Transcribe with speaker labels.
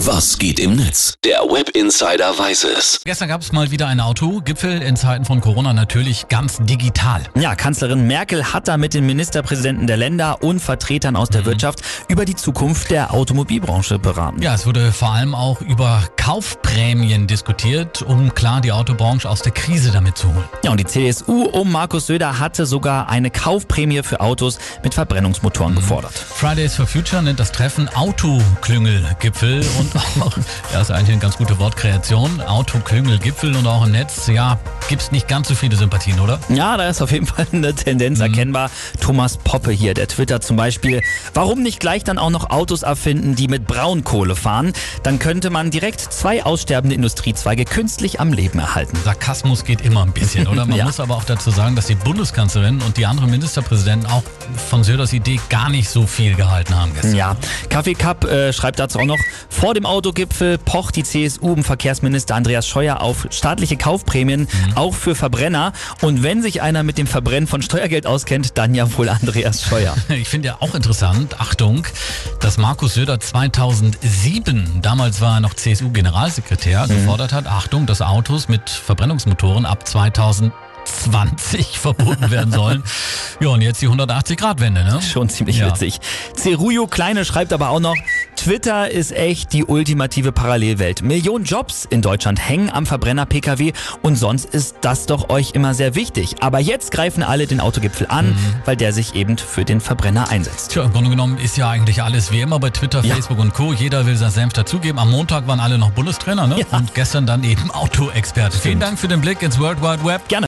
Speaker 1: Was geht im Netz? Der Web Insider weiß es.
Speaker 2: Gestern gab es mal wieder einen Autogipfel in Zeiten von Corona natürlich ganz digital.
Speaker 3: Ja, Kanzlerin Merkel hat da mit den Ministerpräsidenten der Länder und Vertretern aus der
Speaker 2: Mhm.
Speaker 3: Wirtschaft über die Zukunft der Automobilbranche beraten.
Speaker 2: Ja, es wurde vor allem auch über Kaufprämien diskutiert, um klar die Autobranche aus der Krise damit zu holen.
Speaker 3: Ja, und die CSU um Markus Söder hatte sogar eine Kaufprämie für Autos mit Verbrennungsmotoren
Speaker 2: Mhm.
Speaker 3: gefordert.
Speaker 2: Fridays for Future nennt das Treffen Autoklüngelgipfel und auch, ja, ist eigentlich eine ganz gute Wortkreation, Autoklüngelgipfel und auch im Netz, ja, gibt's nicht ganz so viele Sympathien, oder?
Speaker 3: Ja, da ist auf jeden Fall eine Tendenz
Speaker 2: Mhm.
Speaker 3: erkennbar. Thomas Poppe hier, der twittert zum Beispiel, warum nicht gleich dann auch noch Autos erfinden, die mit Braunkohle fahren? Dann könnte man direkt zwei aussterbende Industriezweige künstlich am Leben erhalten.
Speaker 2: Sarkasmus geht immer ein bisschen, oder? Man
Speaker 3: Ja.
Speaker 2: muss aber auch dazu sagen, dass die Bundeskanzlerin und die anderen Ministerpräsidenten auch von Söders Idee gar nicht so viel gehalten haben gestern.
Speaker 3: Ja, Kaffee Cup äh, schreibt dazu auch noch, vor dem Autogipfel pocht die CSU um Verkehrsminister Andreas Scheuer auf staatliche Kaufprämien, auch für Verbrenner. Und wenn sich einer mit dem Verbrennen von Steuergeld auskennt, dann ja wohl Andreas Scheuer.
Speaker 2: Ich finde ja auch interessant, Achtung, dass Markus Söder 2007, damals war er noch CSU-Generalsekretär, gefordert hat, Achtung, dass Autos mit Verbrennungsmotoren ab 2020 verboten werden sollen. Ja, und jetzt die 180-Grad-Wende, ne?
Speaker 3: Schon ziemlich
Speaker 2: Ja.
Speaker 3: witzig. Ceruyo Kleine schreibt aber auch noch, Twitter ist echt die ultimative Parallelwelt. Millionen Jobs in Deutschland hängen am Verbrenner-Pkw und sonst ist das doch euch immer sehr wichtig. Aber jetzt greifen alle den Autogipfel an,
Speaker 2: Mhm.
Speaker 3: weil der sich eben für den Verbrenner einsetzt.
Speaker 2: Tja, im Grunde genommen ist ja eigentlich alles wie immer bei Twitter,
Speaker 3: Ja.
Speaker 2: Facebook und Co. Jeder will sein Senf dazugeben. Am Montag waren alle noch Bundestrainer ne?
Speaker 3: Ja.
Speaker 2: und gestern dann eben Autoexperte. Vielen Dank für den Blick ins World Wide Web.
Speaker 3: Gerne.